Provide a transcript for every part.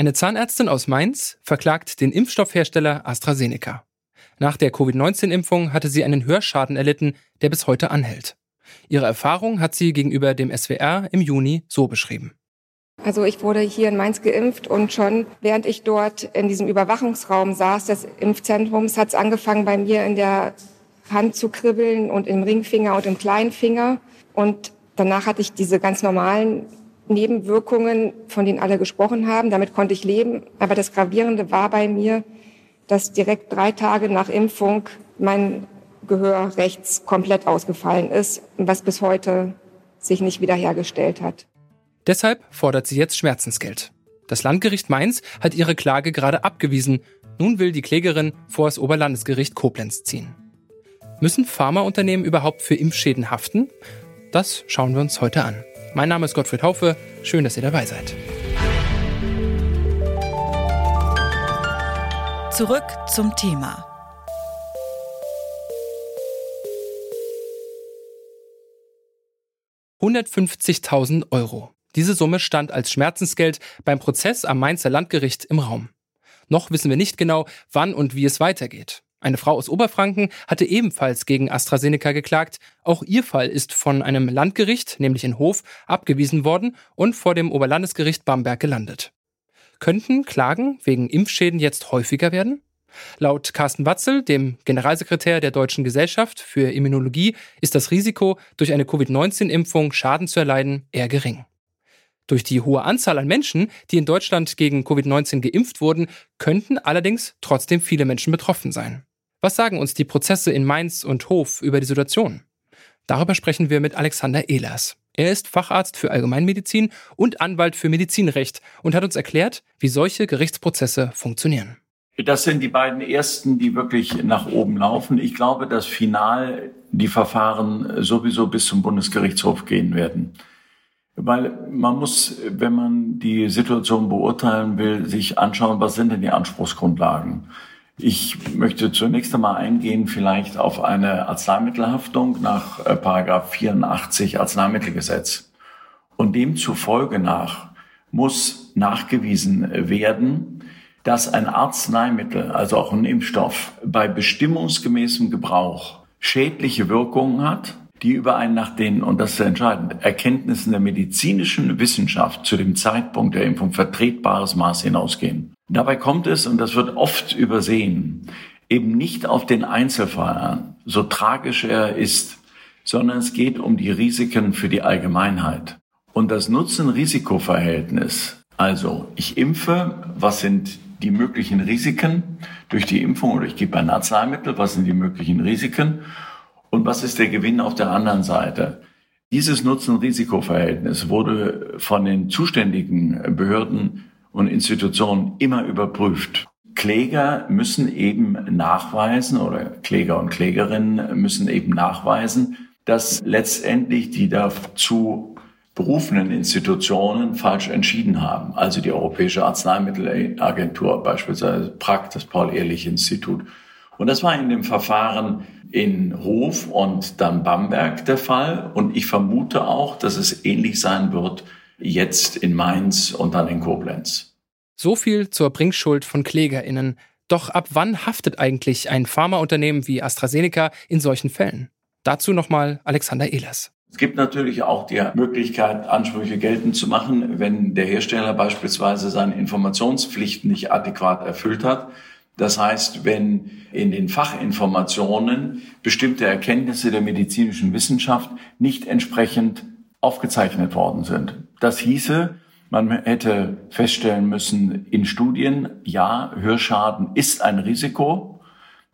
Eine Zahnärztin aus Mainz verklagt den Impfstoffhersteller AstraZeneca. Nach der Covid-19-Impfung hatte sie einen Hörschaden erlitten, der bis heute anhält. Ihre Erfahrung hat sie gegenüber dem SWR im Juni so beschrieben. Also ich wurde hier in Mainz geimpft und schon während ich dort in diesem Überwachungsraum saß des Impfzentrums, hat es angefangen bei mir in der Hand zu kribbeln und im Ringfinger und im Kleinfinger. Und danach hatte ich diese ganz normalen Nebenwirkungen, von denen alle gesprochen haben. Damit konnte ich leben. Aber das Gravierende war bei mir, dass direkt drei Tage nach Impfung mein Gehör rechts komplett ausgefallen ist, was bis heute sich nicht wiederhergestellt hat. Deshalb fordert sie jetzt Schmerzensgeld. Das Landgericht Mainz hat ihre Klage gerade abgewiesen. Nun will die Klägerin vor das Oberlandesgericht Koblenz ziehen. Müssen Pharmaunternehmen überhaupt für Impfschäden haften? Das schauen wir uns heute an. Mein Name ist Gottfried Haufe. Schön, dass ihr dabei seid. Zurück zum Thema. »150.000 Euro. Diese Summe stand als Schmerzensgeld beim Prozess am Mainzer Landgericht im Raum. Noch wissen wir nicht genau, wann und wie es weitergeht. Eine Frau aus Oberfranken hatte ebenfalls gegen AstraZeneca geklagt. Auch ihr Fall ist von einem Landgericht, nämlich in Hof, abgewiesen worden und vor dem Oberlandesgericht Bamberg gelandet. Könnten Klagen wegen Impfschäden jetzt häufiger werden? Laut Carsten Watzel, dem Generalsekretär der Deutschen Gesellschaft für Immunologie, ist das Risiko, durch eine Covid-19-Impfung Schaden zu erleiden, eher gering. Durch die hohe Anzahl an Menschen, die in Deutschland gegen Covid-19 geimpft wurden, könnten allerdings trotzdem viele Menschen betroffen sein. Was sagen uns die Prozesse in Mainz und Hof über die Situation? Darüber sprechen wir mit Alexander Ehlers. Er ist Facharzt für Allgemeinmedizin und Anwalt für Medizinrecht und hat uns erklärt, wie solche Gerichtsprozesse funktionieren. Das sind die beiden ersten, die wirklich nach oben laufen. Ich glaube, dass final die Verfahren sowieso bis zum Bundesgerichtshof gehen werden. Weil man muss, wenn man die Situation beurteilen will, sich anschauen, was sind denn die Anspruchsgrundlagen. Ich möchte zunächst einmal eingehen vielleicht auf eine Arzneimittelhaftung nach äh, Paragraph 84 Arzneimittelgesetz. Und demzufolge nach muss nachgewiesen werden, dass ein Arzneimittel, also auch ein Impfstoff, bei bestimmungsgemäßem Gebrauch schädliche Wirkungen hat, die über einen nach den, und das ist entscheidend, Erkenntnissen der medizinischen Wissenschaft zu dem Zeitpunkt der Impfung vertretbares Maß hinausgehen. Dabei kommt es, und das wird oft übersehen, eben nicht auf den Einzelfall an, so tragisch er ist, sondern es geht um die Risiken für die Allgemeinheit. Und das Nutzen-Risiko-Verhältnis, also ich impfe, was sind die möglichen Risiken durch die Impfung oder ich gebe ein Arzneimittel, was sind die möglichen Risiken und was ist der Gewinn auf der anderen Seite. Dieses Nutzen-Risiko-Verhältnis wurde von den zuständigen Behörden und Institutionen immer überprüft. Kläger müssen eben nachweisen oder Kläger und Klägerinnen müssen eben nachweisen, dass letztendlich die dazu berufenen Institutionen falsch entschieden haben. Also die Europäische Arzneimittelagentur, beispielsweise PRAG, das Paul-Ehrlich-Institut. Und das war in dem Verfahren in Hof und dann Bamberg der Fall. Und ich vermute auch, dass es ähnlich sein wird jetzt in Mainz und dann in Koblenz. So viel zur Bringschuld von KlägerInnen. Doch ab wann haftet eigentlich ein Pharmaunternehmen wie AstraZeneca in solchen Fällen? Dazu nochmal Alexander Ehlers. Es gibt natürlich auch die Möglichkeit, Ansprüche geltend zu machen, wenn der Hersteller beispielsweise seine Informationspflichten nicht adäquat erfüllt hat. Das heißt, wenn in den Fachinformationen bestimmte Erkenntnisse der medizinischen Wissenschaft nicht entsprechend aufgezeichnet worden sind. Das hieße, man hätte feststellen müssen in Studien, ja, Hörschaden ist ein Risiko,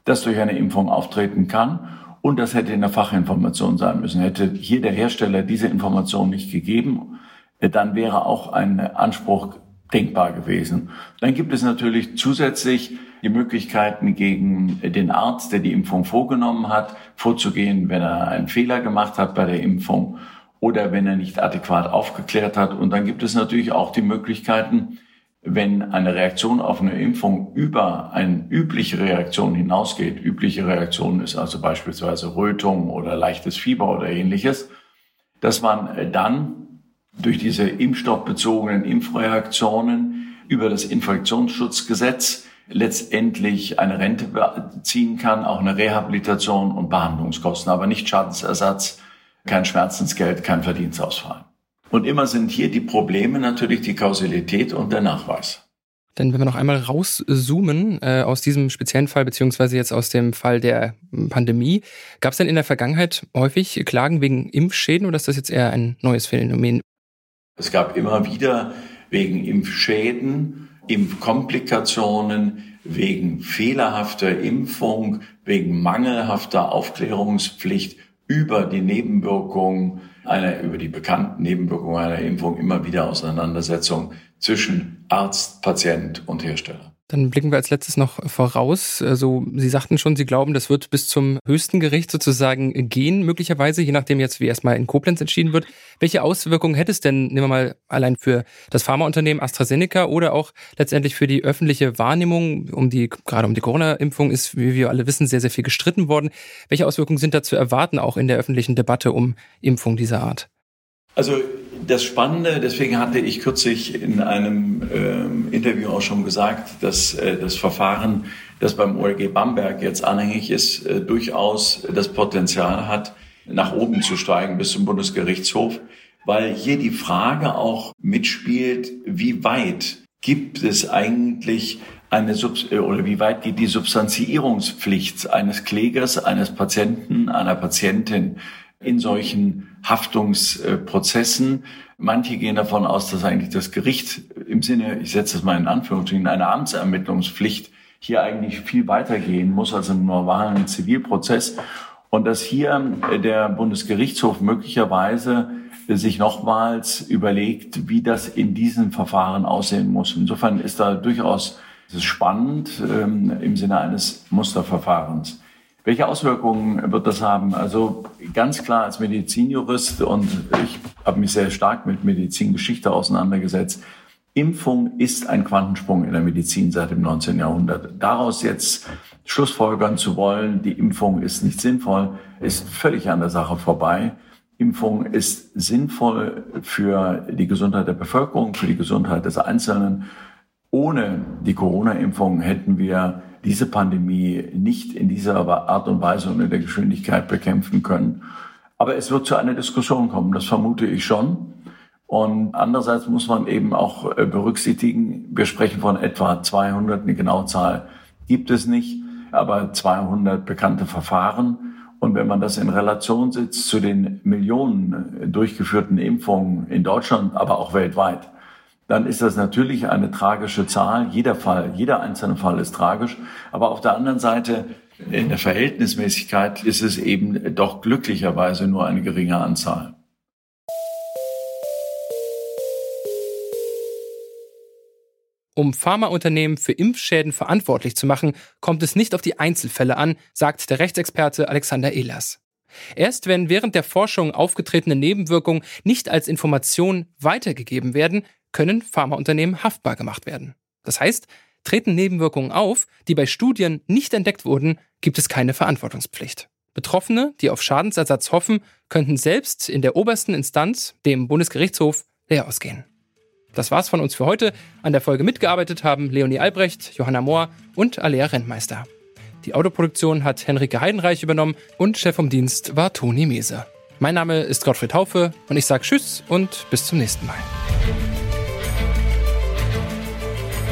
das durch eine Impfung auftreten kann. Und das hätte in der Fachinformation sein müssen. Hätte hier der Hersteller diese Information nicht gegeben, dann wäre auch ein Anspruch denkbar gewesen. Dann gibt es natürlich zusätzlich die Möglichkeiten gegen den Arzt, der die Impfung vorgenommen hat, vorzugehen, wenn er einen Fehler gemacht hat bei der Impfung oder wenn er nicht adäquat aufgeklärt hat. Und dann gibt es natürlich auch die Möglichkeiten, wenn eine Reaktion auf eine Impfung über eine übliche Reaktion hinausgeht, übliche Reaktion ist also beispielsweise Rötung oder leichtes Fieber oder ähnliches, dass man dann durch diese impfstoffbezogenen Impfreaktionen über das Infektionsschutzgesetz letztendlich eine Rente beziehen kann, auch eine Rehabilitation und Behandlungskosten, aber nicht Schadensersatz, kein Schmerzensgeld, kein Verdienstausfall. Und immer sind hier die Probleme natürlich die Kausalität und der Nachweis. Denn wenn wir noch einmal rauszoomen äh, aus diesem speziellen Fall, beziehungsweise jetzt aus dem Fall der Pandemie, gab es denn in der Vergangenheit häufig Klagen wegen Impfschäden oder ist das jetzt eher ein neues Phänomen? Es gab immer wieder wegen Impfschäden, Impfkomplikationen, wegen fehlerhafter Impfung, wegen mangelhafter Aufklärungspflicht über die Nebenwirkungen einer, über die bekannten Nebenwirkungen einer Impfung immer wieder Auseinandersetzung zwischen Arzt, Patient und Hersteller. Dann blicken wir als letztes noch voraus. Also Sie sagten schon, Sie glauben, das wird bis zum höchsten Gericht sozusagen gehen, möglicherweise, je nachdem jetzt, wie erstmal in Koblenz entschieden wird. Welche Auswirkungen hätte es denn, nehmen wir mal allein für das Pharmaunternehmen AstraZeneca oder auch letztendlich für die öffentliche Wahrnehmung, um die, gerade um die Corona-Impfung ist, wie wir alle wissen, sehr, sehr viel gestritten worden. Welche Auswirkungen sind da zu erwarten, auch in der öffentlichen Debatte um Impfung dieser Art? Also das Spannende, deswegen hatte ich kürzlich in einem äh, Interview auch schon gesagt, dass äh, das Verfahren, das beim OLG Bamberg jetzt anhängig ist, äh, durchaus das Potenzial hat, nach oben zu steigen bis zum Bundesgerichtshof, weil hier die Frage auch mitspielt, wie weit gibt es eigentlich eine Sub äh, oder wie weit geht die Substanzierungspflicht eines Klägers, eines Patienten, einer Patientin in solchen Haftungsprozessen. Manche gehen davon aus, dass eigentlich das Gericht im Sinne, ich setze das mal in Anführungsstrichen, einer Amtsermittlungspflicht hier eigentlich viel weitergehen muss als im normalen Zivilprozess. Und dass hier der Bundesgerichtshof möglicherweise sich nochmals überlegt, wie das in diesen Verfahren aussehen muss. Insofern ist da durchaus spannend ähm, im Sinne eines Musterverfahrens. Welche Auswirkungen wird das haben? Also ganz klar als Medizinjurist und ich habe mich sehr stark mit Medizingeschichte auseinandergesetzt. Impfung ist ein Quantensprung in der Medizin seit dem 19. Jahrhundert. Daraus jetzt Schlussfolgern zu wollen, die Impfung ist nicht sinnvoll, ist völlig an der Sache vorbei. Impfung ist sinnvoll für die Gesundheit der Bevölkerung, für die Gesundheit des Einzelnen. Ohne die Corona-Impfung hätten wir diese Pandemie nicht in dieser Art und Weise und in der Geschwindigkeit bekämpfen können. Aber es wird zu einer Diskussion kommen, das vermute ich schon. Und andererseits muss man eben auch äh, berücksichtigen, wir sprechen von etwa 200, eine genaue Zahl gibt es nicht, aber 200 bekannte Verfahren. Und wenn man das in Relation setzt zu den Millionen äh, durchgeführten Impfungen in Deutschland, aber auch weltweit, dann ist das natürlich eine tragische Zahl. Jeder Fall, jeder einzelne Fall ist tragisch. Aber auf der anderen Seite, in der Verhältnismäßigkeit ist es eben doch glücklicherweise nur eine geringe Anzahl. Um Pharmaunternehmen für Impfschäden verantwortlich zu machen, kommt es nicht auf die Einzelfälle an, sagt der Rechtsexperte Alexander Ehlers. Erst wenn während der Forschung aufgetretene Nebenwirkungen nicht als Information weitergegeben werden, können Pharmaunternehmen haftbar gemacht werden. Das heißt, treten Nebenwirkungen auf, die bei Studien nicht entdeckt wurden, gibt es keine Verantwortungspflicht. Betroffene, die auf Schadensersatz hoffen, könnten selbst in der obersten Instanz, dem Bundesgerichtshof, leer ausgehen. Das war's von uns für heute. An der Folge mitgearbeitet haben Leonie Albrecht, Johanna Mohr und Alea Rentmeister. Die Autoproduktion hat Henrike Heidenreich übernommen und Chef vom Dienst war Toni Mese. Mein Name ist Gottfried Haufe und ich sage Tschüss und bis zum nächsten Mal.